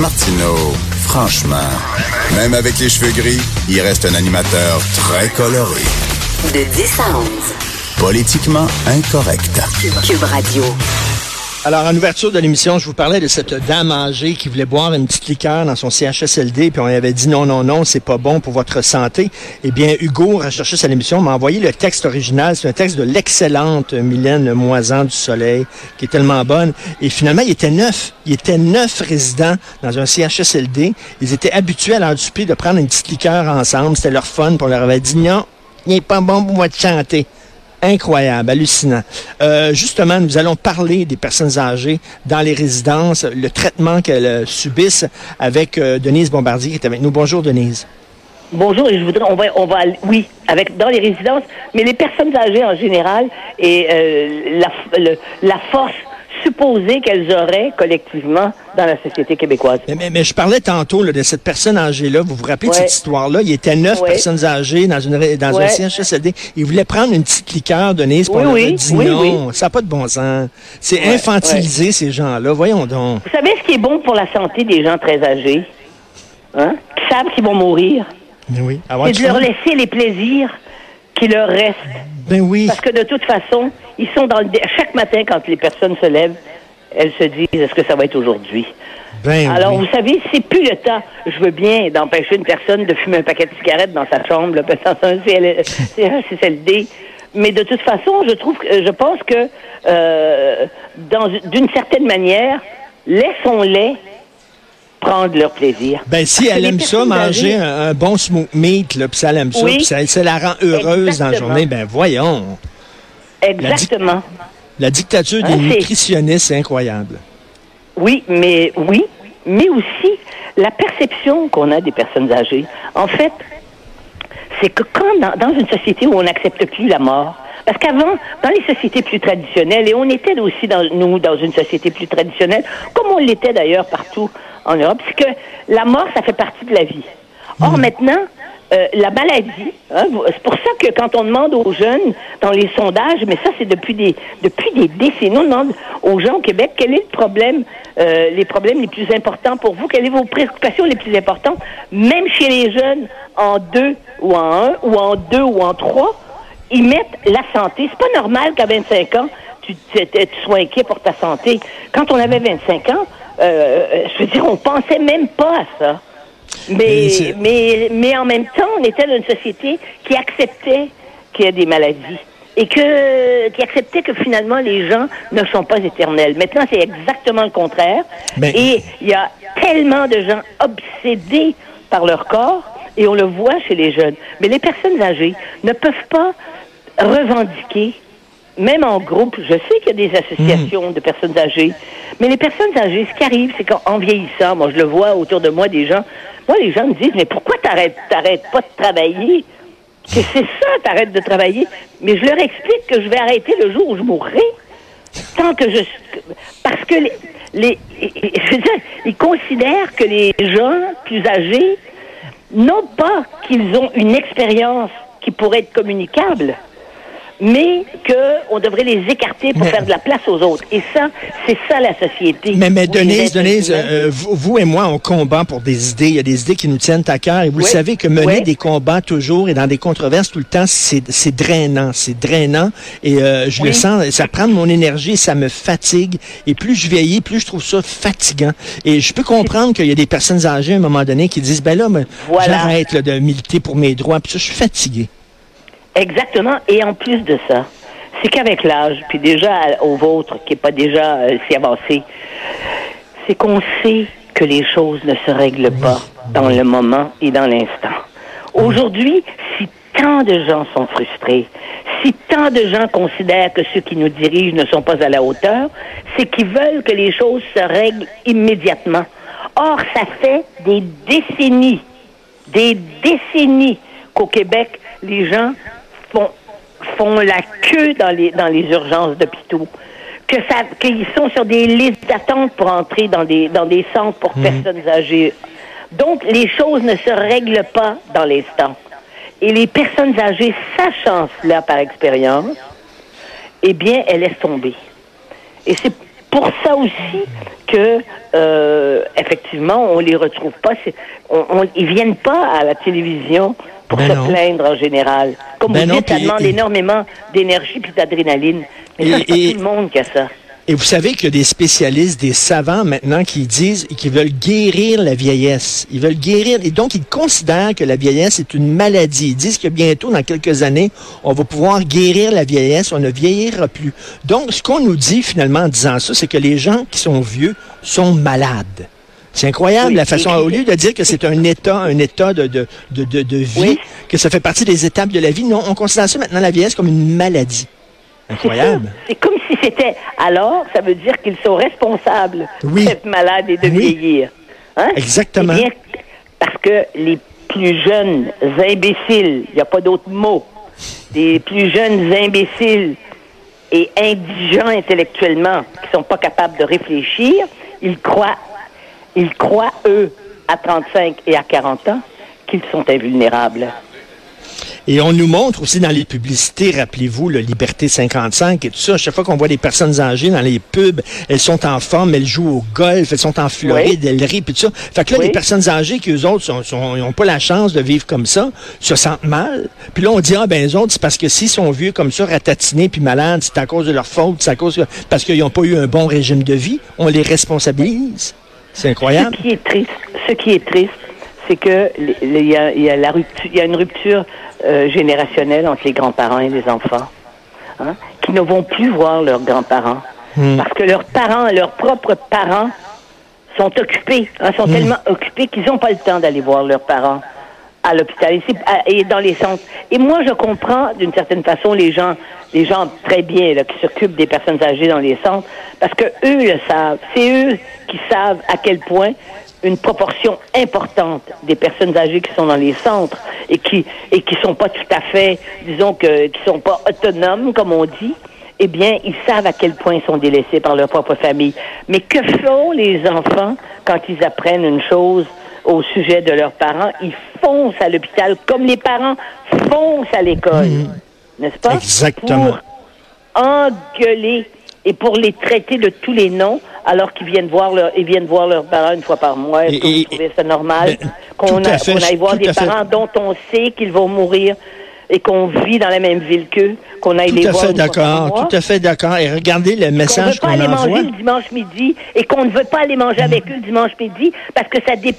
Martineau, franchement, même avec les cheveux gris, il reste un animateur très coloré. De 10 à 11. Politiquement incorrect. Cube Radio. Alors, en ouverture de l'émission, je vous parlais de cette dame âgée qui voulait boire une petite liqueur dans son CHSLD, puis on lui avait dit non, non, non, c'est pas bon pour votre santé. Eh bien, Hugo, recherché à l'émission, m'a envoyé le texte original. C'est un texte de l'excellente Mylène Moisan du Soleil, qui est tellement bonne. Et finalement, il était neuf. Il était neuf résidents dans un CHSLD. Ils étaient habitués à leur duper de prendre une petite liqueur ensemble. C'était leur fun, puis on leur avait dit non, il n'est pas bon pour votre santé incroyable, hallucinant. Euh, justement, nous allons parler des personnes âgées dans les résidences, le traitement qu'elles euh, subissent avec euh, Denise Bombardier qui est avec nous. Bonjour Denise. Bonjour, et je voudrais, on va, on oui, avec dans les résidences, mais les personnes âgées en général et la, la force supposé qu'elles auraient collectivement dans la société québécoise. Mais, je parlais tantôt de cette personne âgée-là. Vous vous rappelez de cette histoire-là? Il y était neuf personnes âgées dans, une, dans un CHSLD. Ils voulaient prendre une petite liqueur de Nice pour leur dire non. Ça n'a pas de bon sens. C'est infantiliser ces gens-là. Voyons donc. Vous savez ce qui est bon pour la santé des gens très âgés? Hein? Qui savent qu'ils vont mourir? Mais oui. C'est de leur laisser les plaisirs qui leur restent. Ben oui. Parce que de toute façon, ils sont dans le... chaque matin quand les personnes se lèvent, elles se disent est-ce que ça va être aujourd'hui? Ben Alors, vous savez, c'est plus le temps. Je veux bien d'empêcher une personne de fumer un paquet de cigarettes dans sa chambre, là, dans un CCLD. Mais de toute façon, je trouve, je pense que, euh, d'une certaine manière, laissons-les prendre leur plaisir. Ben, si elle aime ça, manger un, bon smoked meat, puis ça, elle aime ça, puis ça, la rend heureuse dans la journée, ben voyons. Exactement. La, dictature des hein, nutritionnistes, c'est incroyable. Oui, mais oui, mais aussi la perception qu'on a des personnes âgées. En fait, c'est que quand dans, une société où on n'accepte plus la mort, parce qu'avant, dans les sociétés plus traditionnelles, et on était aussi dans, nous dans une société plus traditionnelle, comme on l'était d'ailleurs partout en Europe, c'est que la mort, ça fait partie de la vie. Or, hmm. maintenant, euh, la maladie, hein, c'est pour ça que quand on demande aux jeunes dans les sondages, mais ça c'est depuis des depuis des décennies, on demande aux gens au Québec quel est le problème, euh, les problèmes les plus importants pour vous, quelles sont vos préoccupations les plus importantes, même chez les jeunes en deux ou en un ou en deux ou en trois, ils mettent la santé. C'est pas normal qu'à 25 ans tu, tu, sois inquiet pour ta santé. Quand on avait 25 ans, euh, je veux dire, on pensait même pas à ça. Mais, mais, mais en même temps, on était dans une société qui acceptait qu'il y ait des maladies et que qui acceptait que finalement les gens ne sont pas éternels. Maintenant, c'est exactement le contraire. Et il y a tellement de gens obsédés par leur corps et on le voit chez les jeunes. Mais les personnes âgées ne peuvent pas revendiquer même en groupe, je sais qu'il y a des associations de personnes âgées, mais les personnes âgées, ce qui arrive, c'est qu'en vieillissant, moi je le vois autour de moi des gens, moi les gens me disent, mais pourquoi t'arrêtes, t'arrêtes pas de travailler? C'est ça, t'arrêtes de travailler. Mais je leur explique que je vais arrêter le jour où je mourrai. Tant que je... Parce que les... les je veux dire, ils considèrent que les gens plus âgés, non pas qu'ils ont une expérience qui pourrait être communicable, mais qu'on devrait les écarter pour faire de la place aux autres. Et ça, c'est ça la société. Mais, mais Denise, Denise euh, vous, et moi, on combat pour des idées. Il y a des idées qui nous tiennent à cœur. Et vous savez que mener des combats toujours et dans des controverses tout le temps, c'est drainant. C'est drainant. Et euh, je le sens, ça prend de mon énergie, ça me fatigue. Et plus je vieillis, plus je trouve ça fatigant. Et je peux comprendre qu'il y a des personnes âgées à un moment donné qui disent, ben là, j'arrête de militer pour mes droits. Puis ça, je suis fatigué. Exactement. Et en plus de ça, c'est qu'avec l'âge, puis déjà au vôtre, qui n'est pas déjà euh, si avancé, c'est qu'on sait que les choses ne se règlent pas dans le moment et dans l'instant. Aujourd'hui, si tant de gens sont frustrés, si tant de gens considèrent que ceux qui nous dirigent ne sont pas à la hauteur, c'est qu'ils veulent que les choses se règlent immédiatement. Or, ça fait des décennies, des décennies qu'au Québec, les gens font, la queue dans les, dans les urgences d'hôpitaux, que ça, qu'ils sont sur des listes d'attente pour entrer dans des, dans des centres pour mhm. personnes âgées. Donc, les choses ne se règlent pas dans l'instant. Et les personnes âgées, sachant cela par expérience, eh bien, elles laissent tomber. Et c'est pour ça aussi que, euh, effectivement, on les retrouve pas. On, on- ils viennent pas à la télévision pour Ben se non. plaindre en général. Comme Ben vous non, dites, ça puis- demande et- énormément d'énergie puis d'adrénaline. Mais c'est pas tout le monde qui a ça. Et vous savez qu'il y a des spécialistes, des savants maintenant qui disent qu'ils veulent guérir la vieillesse. Ils veulent guérir, et donc ils considèrent que la vieillesse est une maladie. Ils disent que bientôt, dans quelques années, on va pouvoir guérir la vieillesse, on ne vieillira plus. Donc, ce qu'on nous dit finalement en disant ça, c'est que les gens qui sont vieux sont malades. C'est incroyable Oui, la façon, et- au lieu de dire que c'est un état, un état de, de, de, de, de vie, Oui. que ça fait partie des étapes de la vie, non, on considère ça maintenant la vieillesse comme une maladie. C'est Incroyable. C'est comme si c'était. Alors, ça veut dire qu'ils sont responsables Oui. d'être malades et de Oui. vieillir. Hein? Exactement. Eh bien, parce que les plus jeunes imbéciles, il n'y a pas d'autre mot, les plus jeunes imbéciles et indigents intellectuellement, qui sont pas capables de réfléchir, ils croient, ils croient, eux, à 35 et à 40 ans, qu'ils sont invulnérables. Et on nous montre aussi dans les publicités, rappelez-vous, le Liberté 55 et tout ça, à chaque fois qu'on voit des personnes âgées dans les pubs, elles sont en forme, elles jouent au golf, elles sont en Floride, elles rient, puis tout ça. Fait que là, Oui. les personnes âgées qui, eux autres, n'ont pas la chance de vivre comme ça, se sentent mal. Puis là, on dit, ah ben, les autres, c'est parce que s'ils sont vieux comme ça, ratatinés puis malades, c'est à cause de leur faute, c'est à cause que- parce qu'ils n'ont pas eu un bon régime de vie. On les responsabilise. C'est incroyable. Ce qui est triste, ce qui est triste, c'est que il y a, il y a la rupture, il y a une rupture euh, générationnelle entre les grands-parents et les enfants, hein, qui ne vont plus voir leurs grands-parents Hmm. parce que leurs parents, leurs propres parents, sont occupés, hein, sont tellement occupés qu'ils n'ont pas le temps d'aller voir leurs parents à l'hôpital à- et dans les centres. Et moi, je comprends d'une certaine façon les gens, les gens très bien là, qui s'occupent des personnes âgées dans les centres, parce que eux le savent. C'est eux qui savent à quel point une proportion importante des personnes âgées qui sont dans les centres et qui et qui sont pas tout à fait, disons que qui sont pas autonomes comme on dit, eh bien, ils savent à quel point ils sont délaissés par leur propre famille. Mais que font les enfants quand ils apprennent une chose au sujet de leurs parents? Ils foncent à l'hôpital comme les parents foncent à l'école. N'est-ce pas? Exactement. Pour engueuler et pour les traiter de tous les noms alors qu'ils viennent voir leur, ils viennent voir leurs parents une fois par mois. Est-ce que vous trouvez ça normal Ben, qu'on aille voir des fait. parents dont on sait qu'ils vont mourir? Et qu'on vit dans la même ville qu'eux, qu'on aille les Tout à voir fait d'accord, tout à fait d'accord. Et regardez le qu'on ne message veut pas qu'on aller envoie. manger le dimanche midi et qu'on ne veut pas aller manger avec eux le dimanche midi parce que ça, dé-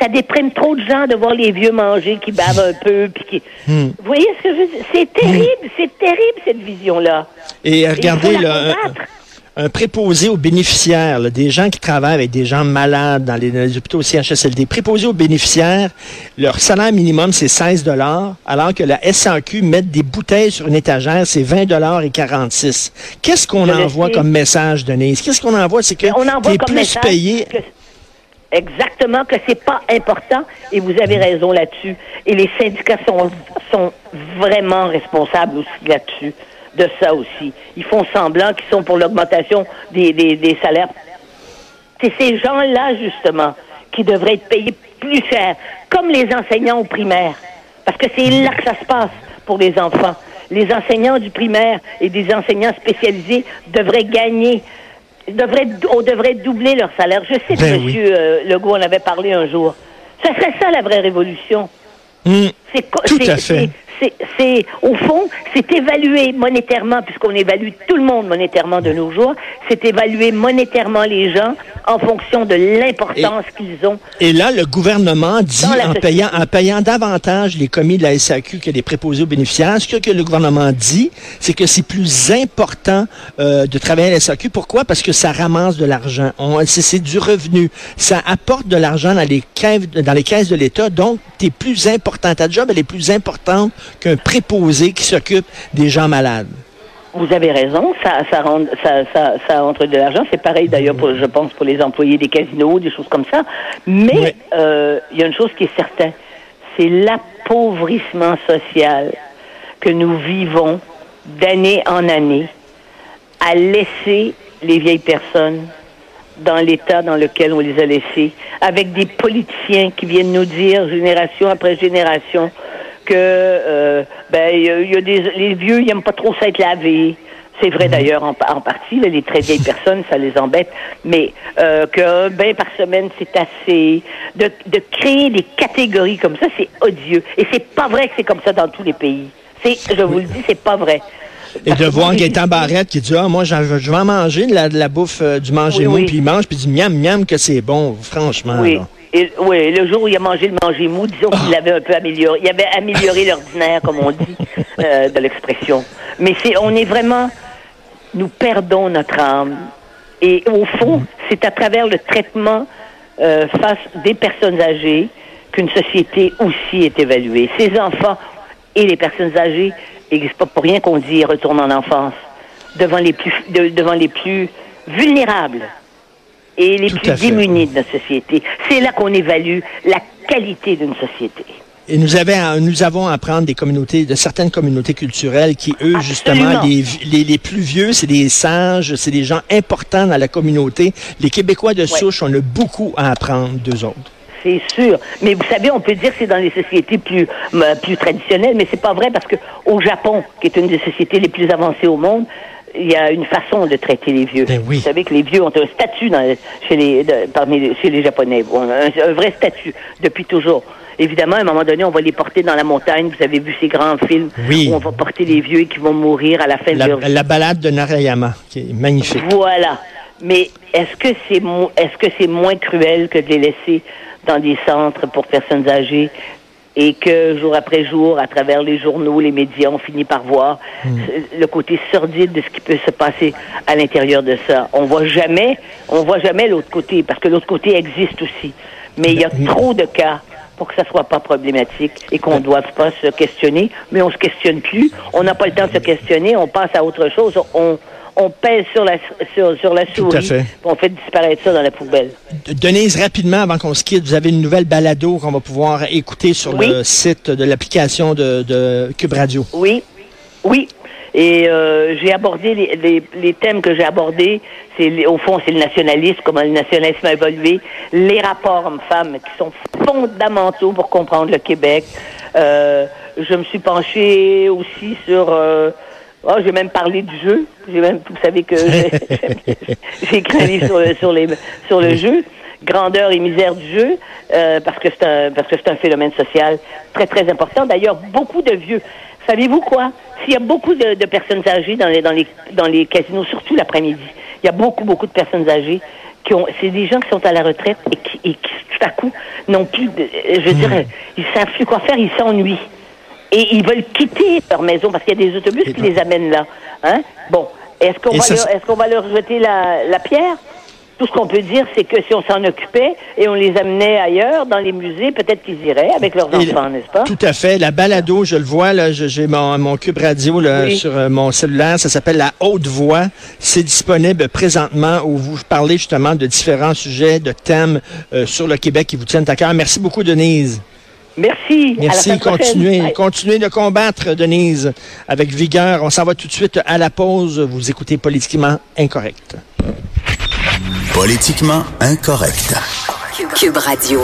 ça déprime trop de gens de voir les vieux manger qui bavent un peu. Puis qui... Hmm. Vous voyez ce que je veux dire? C'est terrible, c'est terrible cette vision-là. Et regardez, il faut la là, un, préposé aux bénéficiaires, là, des gens qui travaillent avec des gens malades dans les, dans les hôpitaux CHSLD. Préposé aux bénéficiaires, leur salaire minimum, c'est 16 alors que la SAQ met des bouteilles sur une étagère, c'est 20 et 46 Qu'est-ce qu'on envoie comme message, Denise? Qu'est-ce qu'on envoie? C'est que envoie t'es comme plus payé. que- exactement que c'est pas important et vous avez raison là-dessus. Et les syndicats sont, sont vraiment responsables aussi là-dessus, de ça aussi. Ils font semblant qu'ils sont pour l'augmentation des, des, des salaires. C'est ces gens-là, justement, qui devraient être payés plus cher, comme les enseignants au primaire. Parce que c'est là que ça se passe pour les enfants. Les enseignants du primaire et des enseignants spécialisés devraient gagner, devraient, on devrait doubler leur salaire. Je sais que Ben M. Legault en avait parlé un jour. Ce serait ça la vraie révolution. Hum, Tout c'est- à fait. C'est- au fond, c'est évalué monétairement, puisqu'on évalue tout le monde monétairement de nos jours, c'est évaluer monétairement les gens en fonction de l'importance qu'ils ont. Et là, le gouvernement dit, en payant, en payant davantage les commis de la SAQ que les préposés aux bénéficiaires, ce que le gouvernement dit, c'est que c'est plus important euh, de travailler à la SAQ. Pourquoi? Parce que ça ramasse de l'argent. C'est du revenu. Ça apporte de l'argent dans les caisses, dans les caisses de l'État. Donc, tu es plus important. Ta job, elle est plus importante qu'un préposé qui s'occupe des gens malades. Vous avez raison, ça, ça, rend, ça, ça, ça entre de l'argent. C'est pareil d'ailleurs, pour, je pense, pour les employés des casinos, des choses comme ça. Mais Oui. euh, il y a une chose qui est certaine, c'est l'appauvrissement social que nous vivons d'année en année à laisser les vieilles personnes dans l'état dans lequel on les a laissées, avec des politiciens qui viennent nous dire génération après génération que euh, ben il y a- des les vieux ils aiment pas trop s'être lavés, C'est vrai d'ailleurs en, en partie, là, les très vieilles personnes, ça les embête, mais euh, qu'un bain par semaine, c'est assez. De, de créer des catégories comme ça, c'est odieux. Et c'est pas vrai que c'est comme ça dans tous les pays. C'est, je vous le dis, c'est pas vrai. Et de voir Gaëtan Barrette qui dit Ah, moi, je vais en manger de la, de la bouffe euh, du manger Oui, mou, oui. puis il mange, puis il dit miam, miam, que c'est bon, franchement. Oui. là. Oui, le jour où il a mangé le manger mou, disons qu'il l'avait un peu amélioré. Il avait amélioré l'ordinaire, comme on dit, euh, de l'expression. Mais c'est, on est vraiment, nous perdons notre âme. Et au fond, c'est à travers le traitement euh, face des personnes âgées qu'une société aussi est évaluée. Ces enfants et les personnes âgées, et c'est pas pour rien qu'on dit retourne en enfance, devant les plus, de- devant les plus vulnérables et les Tout plus démunis de notre société. C'est là qu'on évalue la qualité d'une société. Et nous, avait, nous avons à apprendre des communautés, de certaines communautés culturelles qui, eux, justement, les, les plus vieux, c'est des sages, c'est des gens importants dans la communauté. Les Québécois de souche, on a beaucoup à apprendre d'eux autres. C'est sûr. Mais vous savez, on peut dire que c'est dans les sociétés plus, euh, plus traditionnelles, mais c'est pas vrai parce que au Japon, qui est une des sociétés les plus avancées au monde, il y a une façon de traiter les vieux. Ben oui. Vous savez que les vieux ont un statut dans, chez, les, de- parmi les, chez les Japonais. Un, un vrai statut, depuis toujours. Évidemment, à un moment donné, on va les porter dans la montagne. Vous avez vu ces grands films Oui. où on va porter les vieux et qui vont mourir à la fin de leur vie. la balade de Narayama, qui est magnifique. Voilà. Mais est-ce que c'est mo- est-ce que c'est moins cruel que de les laisser dans des centres pour personnes âgées et que jour après jour, à travers les journaux, les médias, on finit par voir euh, le côté sordide de ce qui peut se passer à l'intérieur de ça. On voit jamais, on voit jamais l'autre côté parce que l'autre côté existe aussi. Mais il y a trop de cas pour que ça soit pas problématique et qu'on ne doive pas se questionner. Mais on se questionne plus. On n'a pas le temps de se questionner. On passe à autre chose. On, on pèse sur la, sur, sur la souris. à fait. On fait disparaître ça dans la poubelle. De- Denise, rapidement, avant qu'on se quitte, vous avez une nouvelle balado qu'on va pouvoir écouter sur Oui. le site de l'application de, de Cube Radio. Oui, oui. Et euh, j'ai abordé les, les, les thèmes que j'ai abordés. C'est au fond, c'est le nationalisme, comment le nationalisme a évolué, les rapports hommes-femmes qui sont fondamentaux pour comprendre le Québec. Euh, je me suis penchée aussi sur. Euh, oh, j'ai même parlé du jeu. J'ai même, vous savez que j'ai j'ai écrit un livre sur le, sur les, sur le jeu grandeur et misère du jeu, euh, parce que c'est un parce que c'est un phénomène social très très important. D'ailleurs, beaucoup de vieux. Savez-vous quoi? S'il y a beaucoup de, de personnes âgées dans les dans les dans les casinos, surtout l'après-midi, il y a beaucoup beaucoup de personnes âgées qui ont. C'est des gens qui sont à la retraite et qui, et qui tout à coup n'ont plus. De, je dirais, ils savent plus quoi faire, ils s'ennuient et ils veulent quitter leur maison parce qu'il y a des autobus qui les amènent là. Hein? Bon, est-ce qu'on va, ça, leur- qu'on va leur jeter la, la pierre? Tout ce qu'on peut dire, c'est que si on s'en occupait et on les amenait ailleurs, dans les musées, peut-être qu'ils iraient avec leurs Et- enfants, n'est-ce pas? Tout à fait. La balado, je le vois, là, j'ai mon, mon cube radio là, Oui. sur euh, mon cellulaire. Ça s'appelle La Haute Voix. C'est disponible présentement où vous parlez justement de différents sujets, de thèmes euh, sur le Québec qui vous tiennent à cœur. Merci beaucoup, Denise. Merci. À la Merci. prochaine. Continuez, continuez de combattre, Denise, avec vigueur. On s'en va tout de suite à la pause. Vous écoutez Politiquement Incorrect. Politiquement incorrect. Cube Radio.